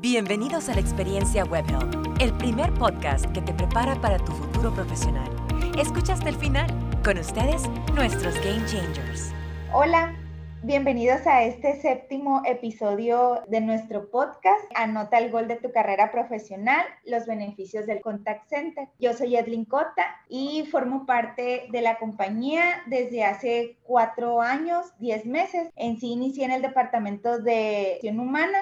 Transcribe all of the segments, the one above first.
Bienvenidos a la experiencia WebHelp, el primer podcast que te prepara para tu futuro profesional. Escucha hasta el final. Con ustedes, nuestros Game Changers. Hola, bienvenidos a este séptimo episodio de nuestro podcast. Anota el gol de tu carrera profesional, los beneficios del contact center. Yo soy Edlin Cota y formo parte de la compañía desde hace cuatro años, diez meses. En sí inicié en el departamento de gestión humana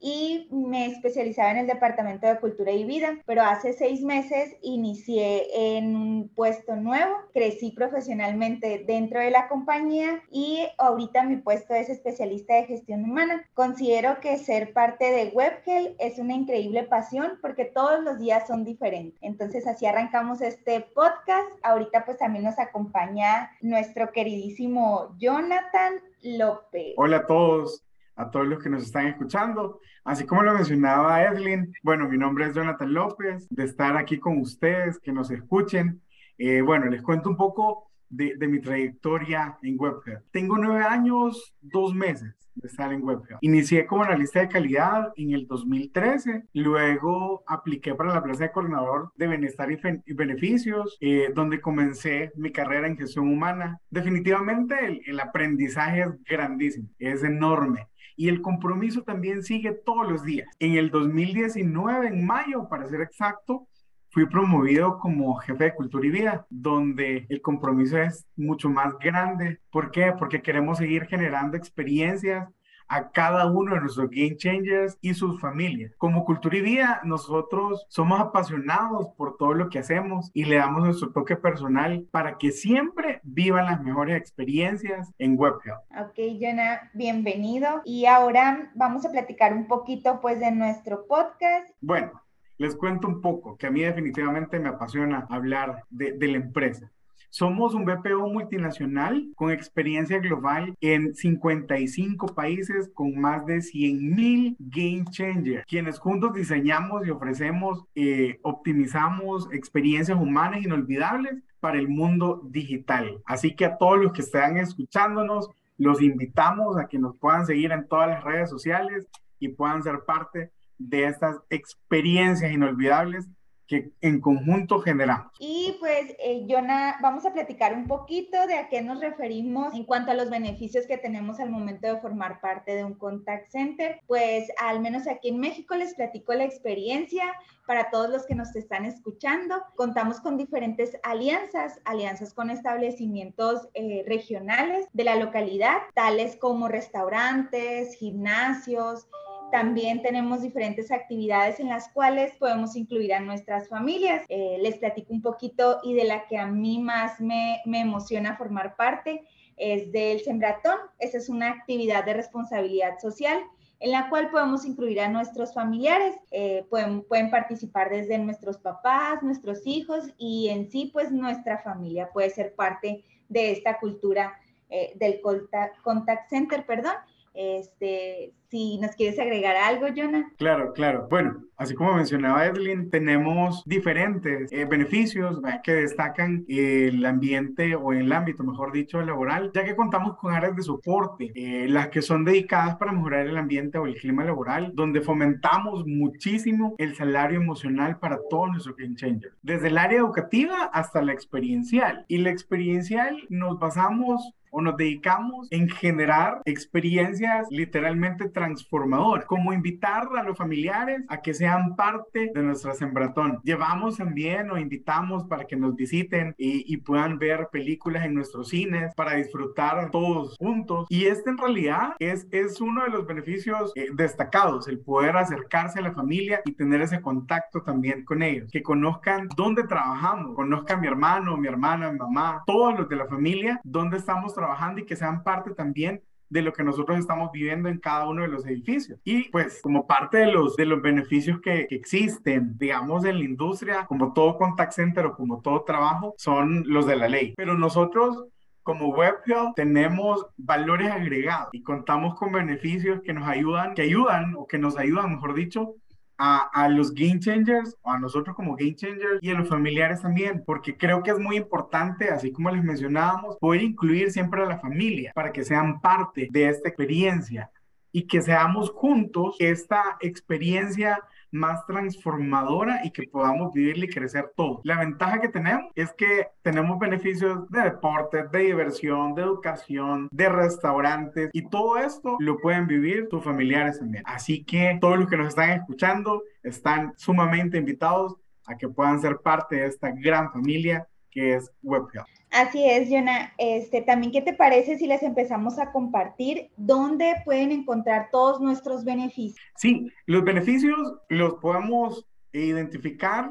y me especializaba en el Departamento de Cultura y Vida, pero hace seis meses inicié en un puesto nuevo, crecí profesionalmente dentro de la compañía y ahorita mi puesto es especialista de gestión humana. Considero que ser parte de WebGel es una increíble pasión porque todos los días son diferentes. Entonces así arrancamos este podcast. Ahorita pues también nos acompaña nuestro queridísimo Jonathan López. Hola a todos, a todos los que nos están escuchando. Así como lo mencionaba Edlin, bueno, mi nombre es Jonathan López, de estar aquí con ustedes, que nos escuchen. Eh, bueno, les cuento un poco de, mi trayectoria en WebHelp. Tengo nueve años, dos meses de estar en WebHelp. Inicié como analista de calidad en el 2013, luego apliqué para la plaza de coordinador de bienestar y, beneficios, eh, donde comencé mi carrera en gestión humana. Definitivamente el aprendizaje es grandísimo, es enorme y el compromiso también sigue todos los días. En el 2019, en mayo, para ser exacto, fui promovido como jefe de cultura y vida, donde el compromiso es mucho más grande. ¿Por qué? Porque queremos seguir generando experiencias a cada uno de nuestros Game Changers y sus familias. Como Cultura y Vida, nosotros somos apasionados por todo lo que hacemos y le damos nuestro toque personal para que siempre vivan las mejores experiencias en WebHelp. Ok, Jonah, bienvenido. Y ahora vamos a platicar un poquito pues de nuestro podcast. Bueno, les cuento un poco, que a mí definitivamente me apasiona hablar de, de la empresa. Somos un BPO multinacional con experiencia global en 55 países con más de 100 mil game changers, quienes juntos diseñamos y ofrecemos, eh, optimizamos experiencias humanas inolvidables para el mundo digital. Así que a todos los que están escuchándonos, los invitamos a que nos puedan seguir en todas las redes sociales y puedan ser parte de estas experiencias inolvidables que en conjunto generamos. Y pues, eh, Jonah, vamos a platicar un poquito de a qué nos referimos en cuanto a los beneficios que tenemos al momento de formar parte de un contact center. Pues, al menos aquí en México les platico la experiencia para todos los que nos están escuchando. Contamos con diferentes alianzas, alianzas con establecimientos eh, regionales de la localidad, tales como restaurantes, gimnasios, también tenemos diferentes actividades en las cuales podemos incluir a nuestras familias. Eh, les platico un poquito y de la que a mí más me, me emociona formar parte es del Sembratón. Esa es una actividad de responsabilidad social en la cual podemos incluir a nuestros familiares, eh, pueden, pueden participar desde nuestros papás, nuestros hijos y en sí pues nuestra familia puede ser parte de esta cultura eh, del contact center, perdón. Este, si nos quieres agregar algo, Jonah. Claro, claro. Bueno, así como mencionaba Evelyn, tenemos diferentes eh, beneficios que destacan el ambiente o el ámbito, mejor dicho, laboral, ya que contamos con áreas de soporte, eh, las que son dedicadas para mejorar el ambiente o el clima laboral, donde fomentamos muchísimo el salario emocional para todos nuestros game changers, desde el área educativa hasta la experiencial. Y la experiencial nos basamos o nos dedicamos en generar experiencias literalmente transformadoras, como invitar a los familiares a que sean parte de nuestra sembratón. Llevamos también o invitamos para que nos visiten y, puedan ver películas en nuestros cines para disfrutar todos juntos. Y este en realidad es, es uno de los beneficios eh, destacados, el poder acercarse a la familia y tener ese contacto también con ellos, que conozcan dónde trabajamos, conozcan mi hermano, mi hermana, mi mamá, todos los de la familia, dónde estamos trabajando y que sean parte también de lo que nosotros estamos viviendo en cada uno de los edificios. Y pues como parte de los, de los beneficios que, existen, digamos, en la industria, como todo contact center o como todo trabajo, son los de la ley. Pero nosotros como WebHelp tenemos valores agregados y contamos con beneficios que nos ayudan, que ayudan o que nos ayudan, mejor dicho, a, los game changers, o a nosotros como game changers y a los familiares también, porque creo que es muy importante, así como les mencionábamos, poder incluir siempre a la familia para que sean parte de esta experiencia y que seamos juntos esta experiencia más transformadora y que podamos vivirla y crecer todo. La ventaja que tenemos es que tenemos beneficios de deporte, de diversión, de educación, de restaurantes y todo esto lo pueden vivir tus familiares también. Así que todos los que nos están escuchando están sumamente invitados a que puedan ser parte de esta gran familia que es WebHealth. Así es, Jonah. Este, también, ¿qué te parece si les empezamos a compartir dónde pueden encontrar todos nuestros beneficios? Sí, los beneficios los podemos identificar,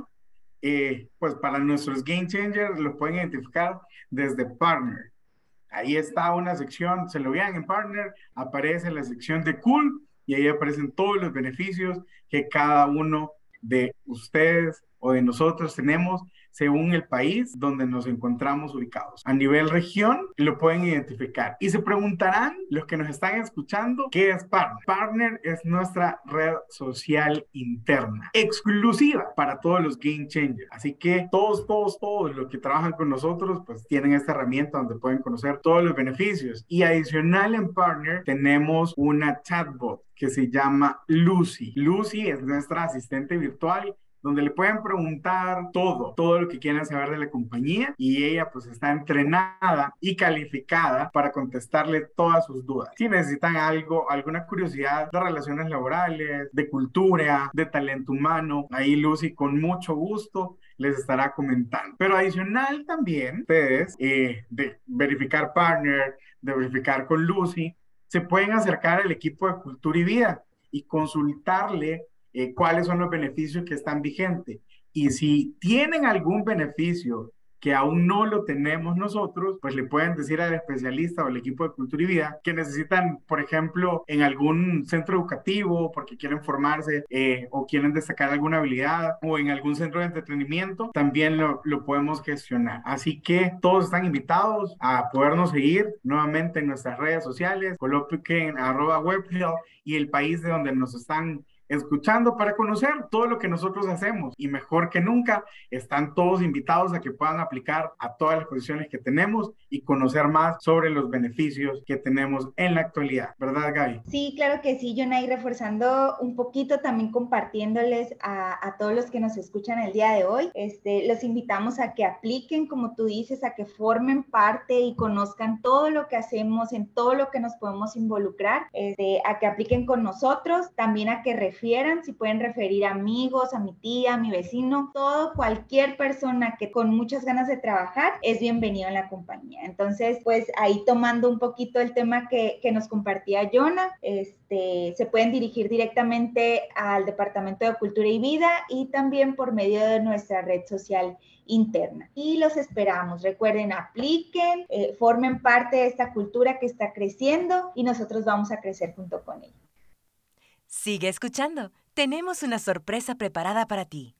eh, pues para nuestros Game Changers los pueden identificar desde Partner. Ahí está una sección, se lo vean en Partner, aparece la sección de Cool y ahí aparecen todos los beneficios que cada uno de ustedes o de nosotros tenemos según el país donde nos encontramos ubicados. A nivel región lo pueden identificar y se preguntarán los que nos están escuchando qué es Partner. Partner es nuestra red social interna, exclusiva para todos los Game Changers. Así que todos, todos, todos los que trabajan con nosotros pues tienen esta herramienta donde pueden conocer todos los beneficios. Y adicional en Partner tenemos una chatbot que se llama Lucy. Lucy es nuestra asistente virtual donde le pueden preguntar todo, todo lo que quieran saber de la compañía y ella pues está entrenada y calificada para contestarle todas sus dudas. Si necesitan algo, alguna curiosidad de relaciones laborales, de cultura, de talento humano, ahí Lucy con mucho gusto les estará comentando. Pero adicional también, ustedes, eh, de verificar partner, de verificar con Lucy, se pueden acercar al equipo de cultura y vida y consultarle eh, cuáles son los beneficios que están vigentes. Y si tienen algún beneficio que aún no lo tenemos nosotros, pues le pueden decir al especialista o al equipo de cultura y vida que necesitan, por ejemplo, en algún centro educativo porque quieren formarse eh, o quieren destacar alguna habilidad o en algún centro de entretenimiento, también lo, lo podemos gestionar. Así que todos están invitados a podernos seguir nuevamente en nuestras redes sociales, coloquen arroba webfield y el país de donde nos están escuchando para conocer todo lo que nosotros hacemos. Y mejor que nunca, están todos invitados a que puedan aplicar a todas las posiciones que tenemos y conocer más sobre los beneficios que tenemos en la actualidad. ¿Verdad, Gaby? Sí, claro que sí, Jonay, reforzando un poquito, también compartiéndoles a, a, todos los que nos escuchan el día de hoy. Este, los invitamos a que apliquen, como tú dices, a que formen parte y conozcan todo lo que hacemos, en todo lo que nos podemos involucrar, este, a que apliquen con nosotros, también a que si pueden referir amigos, a mi tía, a mi vecino, todo, cualquier persona que con muchas ganas de trabajar es bienvenido en la compañía. Entonces, pues ahí tomando un poquito el tema que, nos compartía Jonah, este, se pueden dirigir directamente al Departamento de Cultura y Vida y también por medio de nuestra red social interna. Y los esperamos. Recuerden, apliquen, eh, formen parte de esta cultura que está creciendo y nosotros vamos a crecer junto con ella. Sigue escuchando. Tenemos una sorpresa preparada para ti.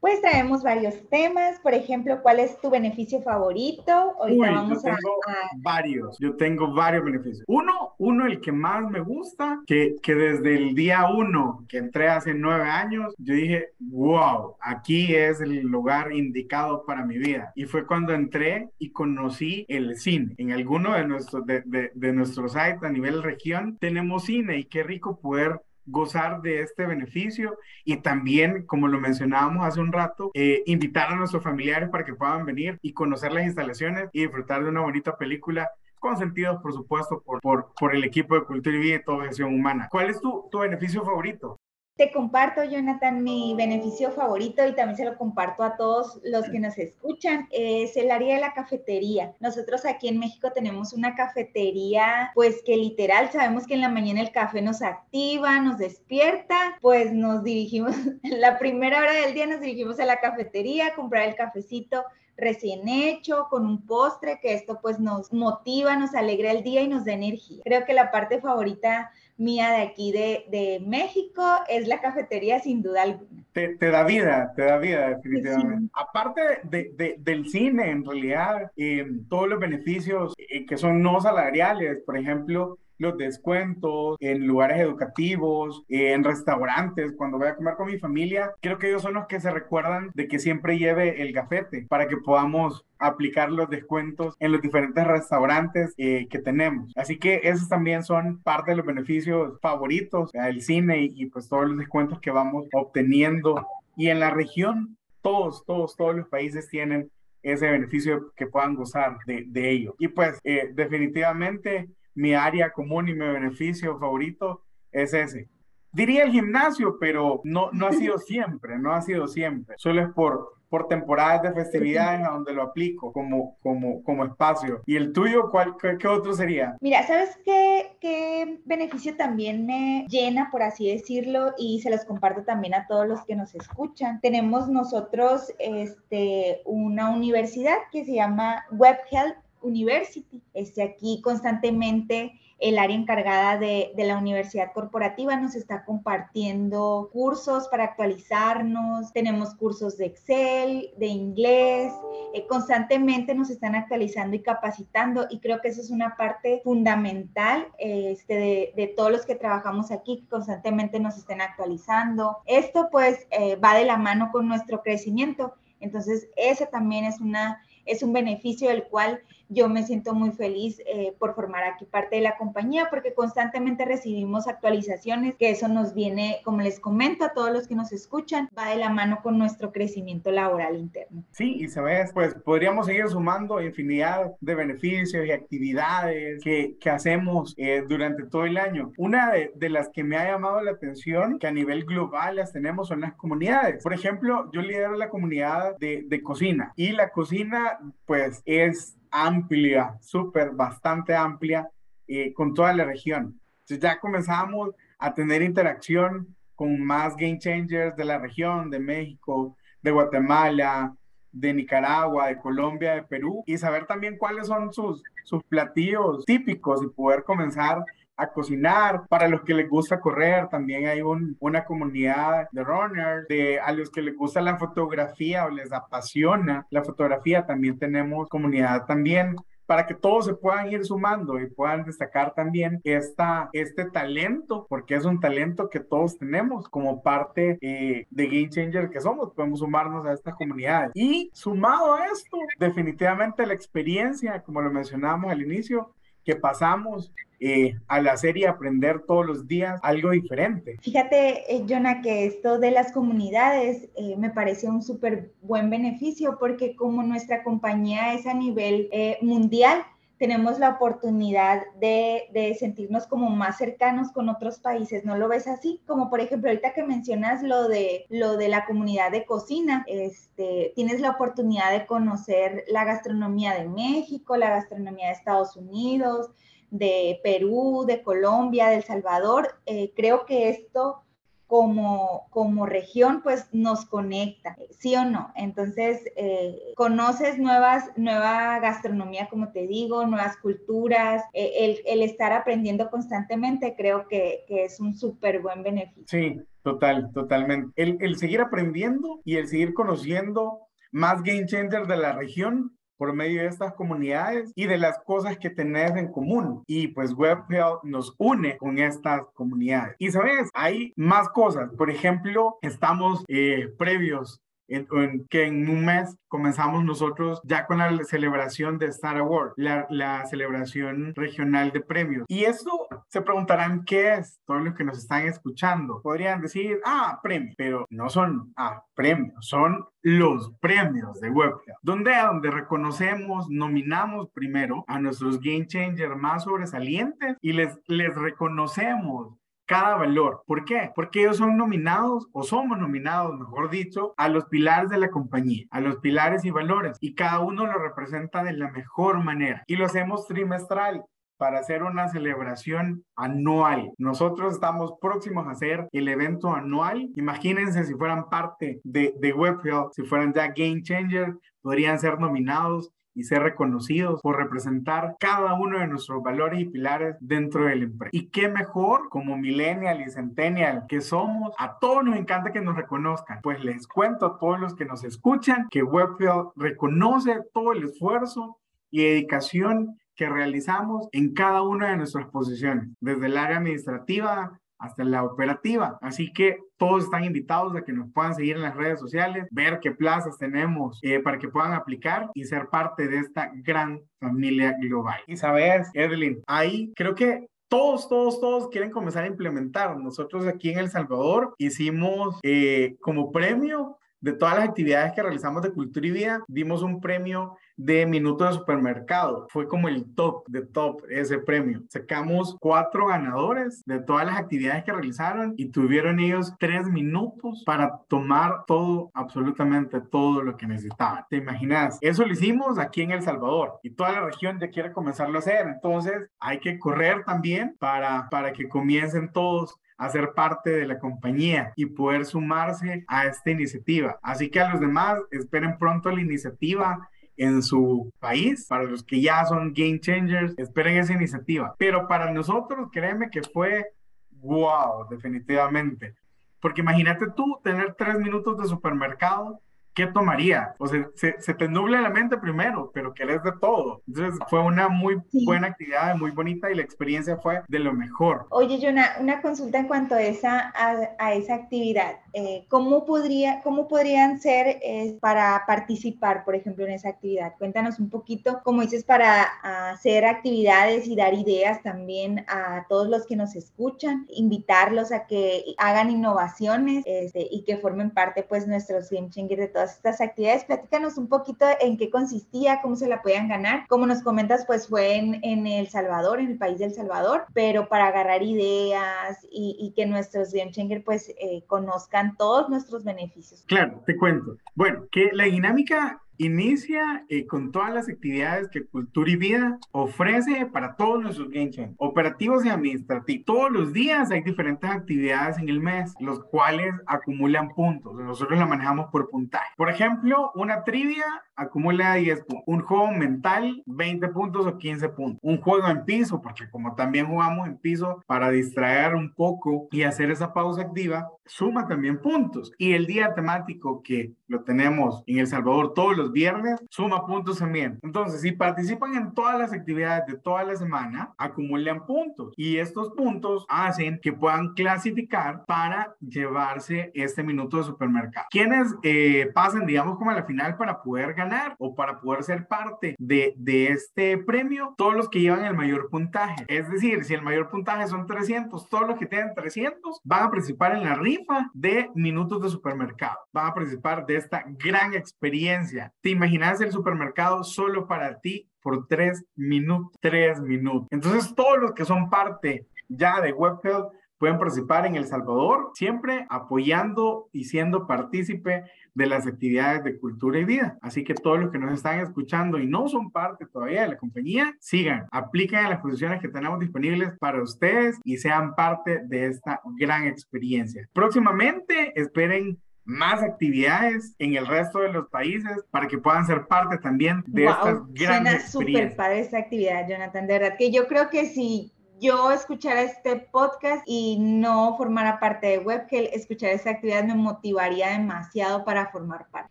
Pues traemos varios temas, por ejemplo, ¿cuál es tu beneficio favorito? Ahorita vamos yo tengo a, varios, yo tengo varios beneficios. Uno, uno el que más me gusta, que, que desde el día uno que entré hace nueve años, yo dije, wow, aquí es el lugar indicado para mi vida. Y fue cuando entré y conocí el cine. En alguno de nuestros, de, de, de nuestros sites a nivel región tenemos cine y qué rico poder gozar de este beneficio y también, como lo mencionábamos hace un rato, eh, invitar a nuestros familiares para que puedan venir y conocer las instalaciones y disfrutar de una bonita película consentidos, por supuesto, por, por, por el equipo de Cultura y Vida y toda gestión humana. ¿Cuál es tu, tu beneficio favorito? Te comparto, Jonathan, mi beneficio favorito y también se lo comparto a todos los que nos escuchan, es el área de la cafetería. Nosotros aquí en México tenemos una cafetería, pues que literal sabemos que en la mañana el café nos activa, nos despierta, pues nos dirigimos, la primera hora del día nos dirigimos a la cafetería a comprar el cafecito recién hecho, con un postre, que esto pues nos motiva, nos alegra el día y nos da energía. Creo que la parte favorita mía de aquí de, de México es la cafetería sin duda alguna. Te, te da vida, te da vida definitivamente. Sí. Aparte de, de, del cine, en realidad, eh, todos los beneficios eh, que son no salariales, por ejemplo, los descuentos en lugares educativos, en restaurantes, cuando voy a comer con mi familia, creo que ellos son los que se recuerdan de que siempre lleve el gafete para que podamos aplicar los descuentos en los diferentes restaurantes eh, que tenemos. Así que esos también son parte de los beneficios favoritos del cine y, y pues todos los descuentos que vamos obteniendo. Y en la región, todos, todos, todos los países tienen ese beneficio que puedan gozar de, de ello. Y pues eh, definitivamente mi área común y mi beneficio favorito es ese. Diría el gimnasio, pero no, no ha sido siempre, no ha sido siempre. Solo es por, por temporadas de festividades a donde lo aplico como, como, como espacio. ¿Y el tuyo, cuál, qué, otro sería? Mira, ¿sabes qué, qué beneficio también me llena, por así decirlo? Y se los comparto también a todos los que nos escuchan. Tenemos nosotros este, una universidad que se llama Web Health University. Este, aquí constantemente el área encargada de, la universidad corporativa nos está compartiendo cursos para actualizarnos, tenemos cursos de Excel, de inglés, eh, constantemente nos están actualizando y capacitando y creo que eso es una parte fundamental este, de, todos los que trabajamos aquí, que constantemente nos estén actualizando. Esto pues eh, va de la mano con nuestro crecimiento, entonces ese también es una es un beneficio del cual yo me siento muy feliz eh, por formar aquí parte de la compañía porque constantemente recibimos actualizaciones que eso nos viene, como les comento a todos los que nos escuchan, va de la mano con nuestro crecimiento laboral interno. Sí, y sabes, pues podríamos seguir sumando infinidad de beneficios y actividades que, que hacemos eh, durante todo el año. Una de, de, las que me ha llamado la atención, que a nivel global las tenemos, son las comunidades. Por ejemplo, yo lidero la comunidad de, de cocina y la cocina pues es amplia, súper, bastante amplia eh, con toda la región. Entonces ya comenzamos a tener interacción con más game changers de la región, de México, de Guatemala, de Nicaragua, de Colombia, de Perú, y saber también cuáles son sus, sus platillos típicos y poder comenzar a cocinar. Para los que les gusta correr, también hay una comunidad de runners. De, a los que les gusta la fotografía o les apasiona la fotografía, también tenemos comunidad también para que todos se puedan ir sumando y puedan destacar también esta, este talento, porque es un talento que todos tenemos como parte eh, de Game Changer que somos, podemos sumarnos a esta comunidad. Y sumado a esto, definitivamente la experiencia, como lo mencionamos al inicio, que pasamos eh, al hacer y aprender todos los días algo diferente. Fíjate, eh, Jonah, que esto de las comunidades eh, me parece un súper buen beneficio porque como nuestra compañía es a nivel mundial, tenemos la oportunidad de, de, sentirnos como más cercanos con otros países. ¿No lo ves así? Como por ejemplo, ahorita que mencionas lo de, lo de la comunidad de cocina, este, tienes la oportunidad de conocer la gastronomía de México, la gastronomía de Estados Unidos, de Perú, de Colombia, de El Salvador. Eh, creo que esto como, como región, pues nos conecta, ¿sí o no? Entonces, eh, conoces nuevas, nueva gastronomía, como te digo, nuevas culturas, eh, el, el, estar aprendiendo constantemente creo que, que es un súper buen beneficio. Sí, total, totalmente. El, el seguir aprendiendo y el seguir conociendo más game changers de la región por medio de estas comunidades y de las cosas que tenés en común. Y pues WebHealth nos une con estas comunidades. Y sabes, hay más cosas. Por ejemplo, estamos eh, previos en, que en un mes comenzamos nosotros ya con la celebración de Star Award, la, celebración regional de premios. Y eso se preguntarán qué es, todos los que nos están escuchando. Podrían decir, ah, premios, pero no son, ah, premios, son los premios de Webcam, donde, donde reconocemos, nominamos primero a nuestros game changers más sobresalientes y les, les reconocemos cada valor. ¿Por qué? Porque ellos son nominados o somos nominados, mejor dicho, a los pilares de la compañía, a los pilares y valores, y cada uno lo representa de la mejor manera. Y lo hacemos trimestral para hacer una celebración anual. Nosotros estamos próximos a hacer el evento anual. Imagínense si fueran parte de, de Webfield, si fueran ya Game Changer, podrían ser nominados y ser reconocidos por representar cada uno de nuestros valores y pilares dentro del empresa. Y qué mejor como millennial y centennial que somos, a todos nos encanta que nos reconozcan. Pues les cuento a todos los que nos escuchan que Webfield reconoce todo el esfuerzo y dedicación que realizamos en cada una de nuestras posiciones, desde el área administrativa hasta la operativa. Así que todos están invitados a que nos puedan seguir en las redes sociales, ver qué plazas tenemos eh, para que puedan aplicar y ser parte de esta gran familia global. Y sabes, Evelyn, ahí creo que todos, todos, todos quieren comenzar a implementar. Nosotros aquí en El Salvador hicimos eh, como premio de todas las actividades que realizamos de cultura y vida, dimos un premio de minutos de supermercado. Fue como el top de top ese premio. Sacamos cuatro ganadores de todas las actividades que realizaron y tuvieron ellos tres minutos para tomar todo, absolutamente todo lo que necesitaban. ¿Te imaginas? Eso lo hicimos aquí en El Salvador y toda la región ya quiere comenzarlo a hacer. Entonces hay que correr también para, para que comiencen todos a ser parte de la compañía y poder sumarse a esta iniciativa. Así que a los demás, esperen pronto la iniciativa en su país, para los que ya son game changers, esperen esa iniciativa. Pero para nosotros, créeme que fue wow, definitivamente. Porque imagínate tú tener tres minutos de supermercado ¿qué tomaría? O sea, se, se, te nubla la mente primero, pero querés de todo. Entonces fue una muy buena actividad, muy bonita y la experiencia fue de lo mejor. Oye, Jonah, una consulta en cuanto a esa, a, esa actividad. Eh, ¿cómo, podría, ¿Cómo podrían ser eh, para participar, por ejemplo, en esa actividad? Cuéntanos un poquito, como dices, para hacer actividades y dar ideas también a todos los que nos escuchan, invitarlos a que hagan innovaciones este, y que formen parte, pues, nuestros Game Changers de todas estas actividades. Platícanos un poquito en qué consistía, cómo se la podían ganar. Como nos comentas, pues fue en, en El Salvador, en el país del Salvador, pero para agarrar ideas y, y que nuestros Game Changer pues eh, conozcan todos nuestros beneficios. Claro, te cuento. Bueno, que la dinámica Inicia eh, con todas las actividades que Cultura y Vida ofrece para todos nuestros game operativos y administrativos. Todos los días hay diferentes actividades en el mes, los cuales acumulan puntos. Nosotros la manejamos por puntaje. Por ejemplo, una trivia acumula 10 puntos. Un juego mental, 20 puntos o 15 puntos. Un juego en piso, porque como también jugamos en piso para distraer un poco y hacer esa pausa activa, suma también puntos. Y el día temático que lo tenemos en El Salvador todos los viernes, suma puntos también. Entonces, si participan en todas las actividades de toda la semana, acumulan puntos. Y estos puntos hacen que puedan clasificar para llevarse este minuto de supermercado. Quienes eh, pasan, digamos, como a la final para poder ganar o para poder ser parte de, de este premio, todos los que llevan el mayor puntaje. Es decir, si el mayor puntaje son 300, todos los que tienen 300 van a participar en la rifa de minutos de supermercado. Van a participar de esta gran experiencia. ¿Te imaginas el supermercado solo para ti por tres minutos? Tres minutos. Entonces, todos los que son parte ya de WebHelp pueden participar en El Salvador, siempre apoyando y siendo partícipe de las actividades de cultura y vida. Así que todos los que nos están escuchando y no son parte todavía de la compañía, sigan, apliquen a las posiciones que tenemos disponibles para ustedes y sean parte de esta gran experiencia. Próximamente esperen más actividades en el resto de los países para que puedan ser parte también de estas grandes Suena súper padre esta actividad, Jonathan. De verdad que yo creo que si yo escuchar este podcast y no formara parte de WebGel, escuchar esta actividad me motivaría demasiado para formar parte.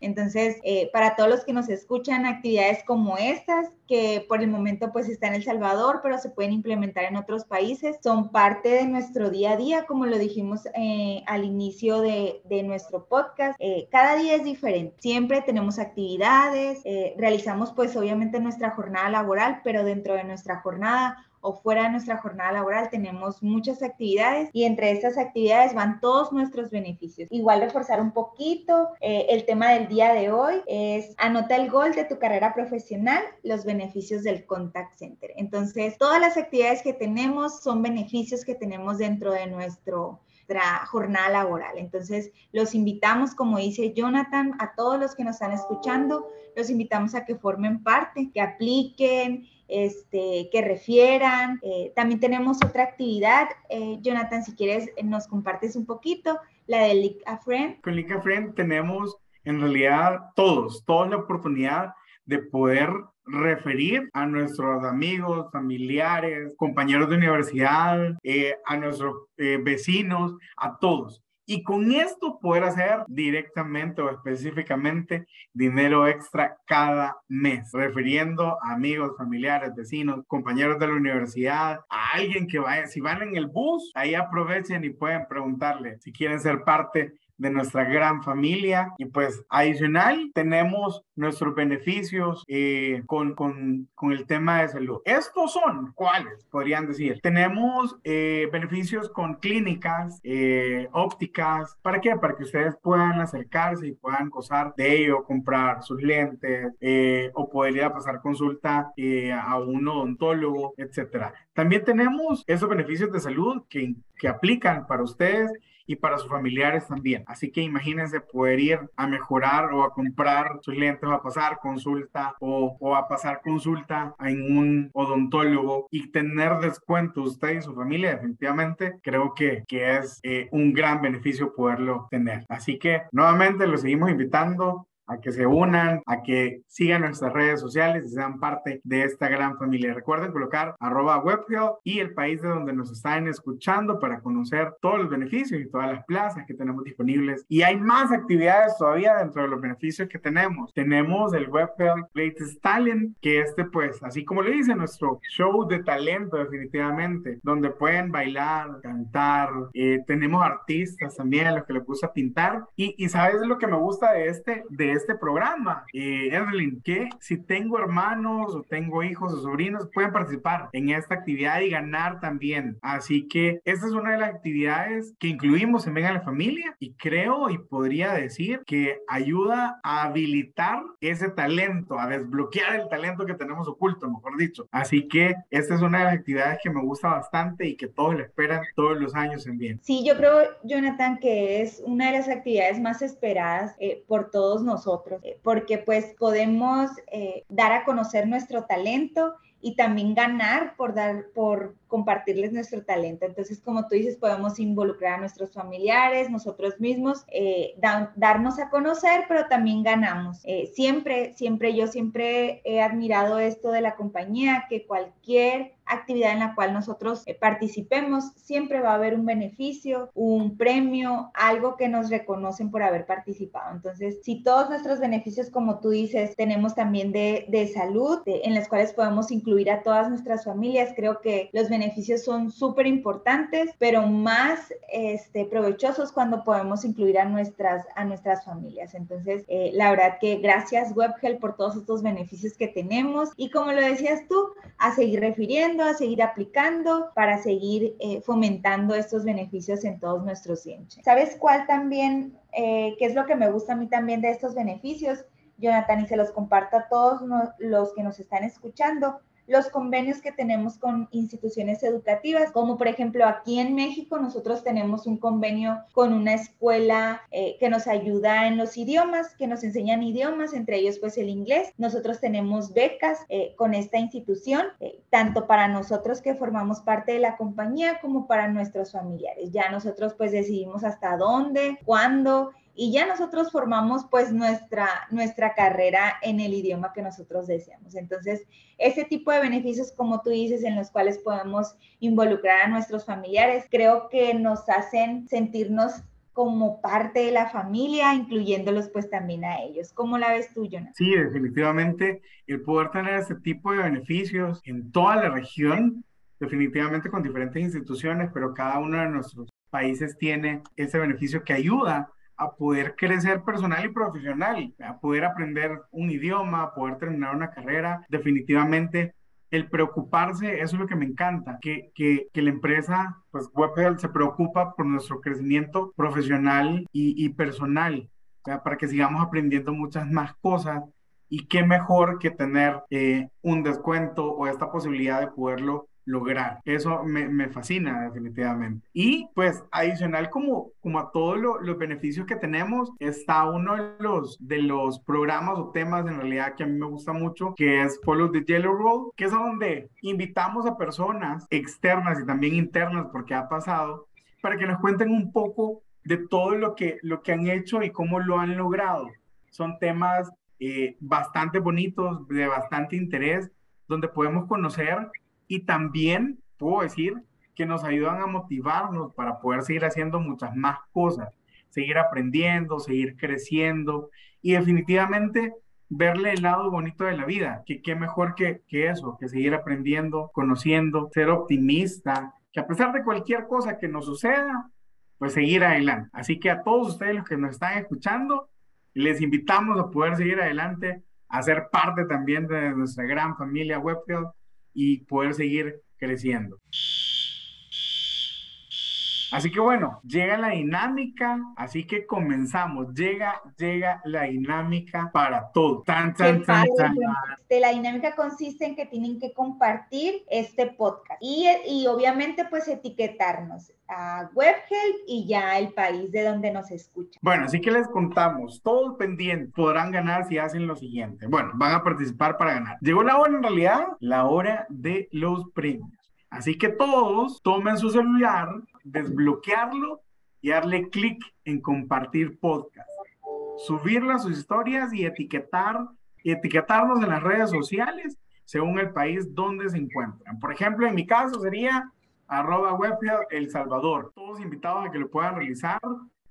Entonces, eh, para todos los que nos escuchan, actividades como estas, que por el momento pues está en El Salvador, pero se pueden implementar en otros países, son parte de nuestro día a día, como lo dijimos eh, al inicio de, de nuestro podcast. Eh, cada día es diferente, siempre tenemos actividades, realizamos pues obviamente nuestra jornada laboral, pero dentro de nuestra jornada o fuera de nuestra jornada laboral tenemos muchas actividades y entre estas actividades van todos nuestros beneficios. Igual reforzar un poquito eh, el tema del día de hoy es anota el gol de tu carrera profesional, los beneficios del contact center. Entonces, todas las actividades que tenemos son beneficios que tenemos dentro de nuestro jornada laboral. Entonces, los invitamos, como dice Jonathan, a todos los que nos están escuchando, los invitamos a que formen parte, que apliquen, este, que refieran. Eh, también tenemos otra actividad. Eh, Jonathan, si quieres, nos compartes un poquito, la de Link a Friend. Con Link a Friend tenemos en realidad todos, toda la oportunidad de poder referir a nuestros amigos, familiares, compañeros de universidad, eh, a nuestros vecinos, a todos. Y con esto poder hacer directamente o específicamente dinero extra cada mes, refiriendo a amigos, familiares, vecinos, compañeros de la universidad, a alguien que vaya, si van en el bus, ahí aprovechen y pueden preguntarle si quieren ser parte de nuestra gran familia. Y pues adicional tenemos nuestros beneficios eh, con, con, con, el tema de salud. Estos son, ¿cuáles? Podrían decir. Tenemos eh, beneficios con clínicas eh, ópticas. ¿Para qué? Para que ustedes puedan acercarse y puedan gozar de ello, comprar sus lentes o poder ir a pasar consulta a un odontólogo, etcétera. También tenemos esos beneficios de salud que, que aplican para ustedes y para sus familiares también. Así que imagínense poder ir a mejorar o a comprar sus lentes o a pasar consulta o, o a pasar consulta en un odontólogo y tener descuento usted y su familia, definitivamente creo que, que es eh, un gran beneficio poderlo tener. Así que nuevamente los seguimos invitando a que se unan, a que sigan nuestras redes sociales y sean parte de esta gran familia. Recuerden colocar arroba webhealth y el país de donde nos están escuchando para conocer todos los beneficios y todas las plazas que tenemos disponibles. Y hay más actividades todavía dentro de los beneficios que tenemos. Tenemos el webhealth Greatest Talent, que este pues, así como le dice, nuestro show de talento definitivamente, donde pueden bailar, cantar, eh, tenemos artistas también a los que les gusta pintar. Y, y sabes lo que me gusta de este, de este programa, eh, Evelyn, que si tengo hermanos o tengo hijos o sobrinos, pueden participar en esta actividad y ganar también. Así que esta es una de las actividades que incluimos en Venga la Familia y creo y podría decir que ayuda a habilitar ese talento, a desbloquear el talento que tenemos oculto, mejor dicho. Así que esta es una de las actividades que me gusta bastante y que todos le esperan todos los años en bien. Sí, yo creo, Jonathan, que es una de las actividades más esperadas eh, por todos nosotros eh, porque pues podemos eh, dar a conocer nuestro talento y también ganar por dar, por compartirles nuestro talento. Entonces, como tú dices, podemos involucrar a nuestros familiares, nosotros mismos, eh, darnos a conocer, pero también ganamos. siempre, siempre, yo siempre he admirado esto de la compañía, que cualquier actividad en la cual nosotros eh, participemos, siempre va a haber un beneficio, un premio, algo que nos reconocen por haber participado. Entonces, si todos nuestros beneficios, como tú dices, tenemos también de, de salud, en las cuales podemos incluir a todas nuestras familias, creo que los beneficios son súper importantes, pero más este, provechosos cuando podemos incluir a nuestras, a nuestras familias. Entonces, eh, la verdad que gracias WebHelp por todos estos beneficios que tenemos y como lo decías tú, a seguir refiriendo a seguir aplicando para seguir eh, fomentando estos beneficios en todos nuestros clientes. ¿Sabes cuál también, eh, qué es lo que me gusta a mí también de estos beneficios? Jonathan, y se los comparto a todos los que nos están escuchando los convenios que tenemos con instituciones educativas, como por ejemplo aquí en México nosotros tenemos un convenio con una escuela eh, que nos ayuda en los idiomas, que nos enseñan idiomas, entre ellos pues el inglés. Nosotros tenemos becas eh, con esta institución, eh, tanto para nosotros que formamos parte de la compañía como para nuestros familiares. Ya nosotros pues decidimos hasta dónde, cuándo y ya nosotros formamos pues nuestra, nuestra carrera en el idioma que nosotros deseamos. Entonces, ese tipo de beneficios, como tú dices, en los cuales podemos involucrar a nuestros familiares, creo que nos hacen sentirnos como parte de la familia, incluyéndolos pues también a ellos. ¿Cómo la ves tú, Jonathan? Sí, definitivamente el poder tener este tipo de beneficios en toda la región, definitivamente con diferentes instituciones, pero cada uno de nuestros países tiene ese beneficio que ayuda a poder crecer personal y profesional, a poder aprender un idioma, a poder terminar una carrera. Definitivamente, el preocuparse, eso es lo que me encanta, que, que, que la empresa, pues WebHealth se preocupa por nuestro crecimiento profesional y, y personal, para que sigamos aprendiendo muchas más cosas. Y qué mejor que tener eh, un descuento o esta posibilidad de poderlo lograr. Eso me, me, fascina definitivamente. Y pues adicional como, como a todos los beneficios que tenemos, está uno de los, de los programas o temas en realidad que a mí me gusta mucho, que es Follow the Yellow Road, que es donde invitamos a personas externas y también internas, porque ha pasado, para que nos cuenten un poco de todo lo que, lo que han hecho y cómo lo han logrado. Son temas eh, bastante bonitos, de bastante interés, donde podemos conocer y también puedo decir que nos ayudan a motivarnos para poder seguir haciendo muchas más cosas, seguir aprendiendo, seguir creciendo y definitivamente verle el lado bonito de la vida, que qué mejor que, que eso, que seguir aprendiendo, conociendo, ser optimista, que a pesar de cualquier cosa que nos suceda, pues seguir adelante. Así que a todos ustedes los que nos están escuchando, les invitamos a poder seguir adelante, a ser parte también de nuestra gran familia Webfield y poder seguir creciendo. Así que bueno, llega la dinámica, así que comenzamos. Llega, llega la dinámica para todo. Tan, tan, tan, este, la dinámica consiste en que tienen que compartir este podcast y, y obviamente pues etiquetarnos a WebHelp y ya el país de donde nos escuchan. Bueno, así que les contamos, todos pendientes podrán ganar si hacen lo siguiente. Bueno, van a participar para ganar. Llegó la hora en realidad, la hora de los premios. Así que todos tomen su celular, desbloquearlo y darle clic en compartir podcast. Subirlo a sus historias y etiquetar, y etiquetarnos en las redes sociales según el país donde se encuentran. Por ejemplo, en mi caso sería arroba webfield El Salvador. Todos invitados a que lo puedan realizar.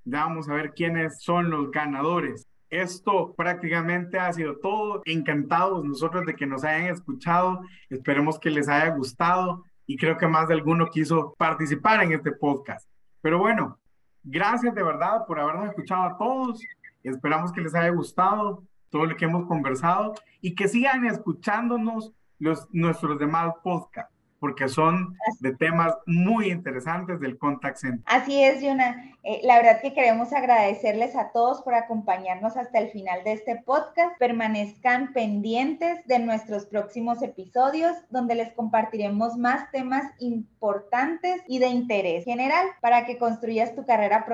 Ya vamos a ver quiénes son los ganadores. Esto prácticamente ha sido todo. Encantados nosotros de que nos hayan escuchado. Esperemos que les haya gustado y creo que más de alguno quiso participar en este podcast. Pero bueno, gracias de verdad por habernos escuchado a todos. Esperamos que les haya gustado todo lo que hemos conversado y que sigan escuchándonos los, nuestros demás podcasts porque son de temas muy interesantes del contact center. Así es, Yuna. Eh, la verdad que queremos agradecerles a todos por acompañarnos hasta el final de este podcast. Permanezcan pendientes de nuestros próximos episodios, donde les compartiremos más temas importantes y de interés general para que construyas tu carrera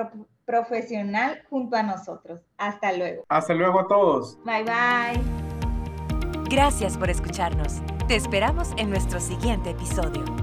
profesional junto a nosotros. Hasta luego. Hasta luego a todos. Bye bye. Gracias por escucharnos. Te esperamos en nuestro siguiente episodio.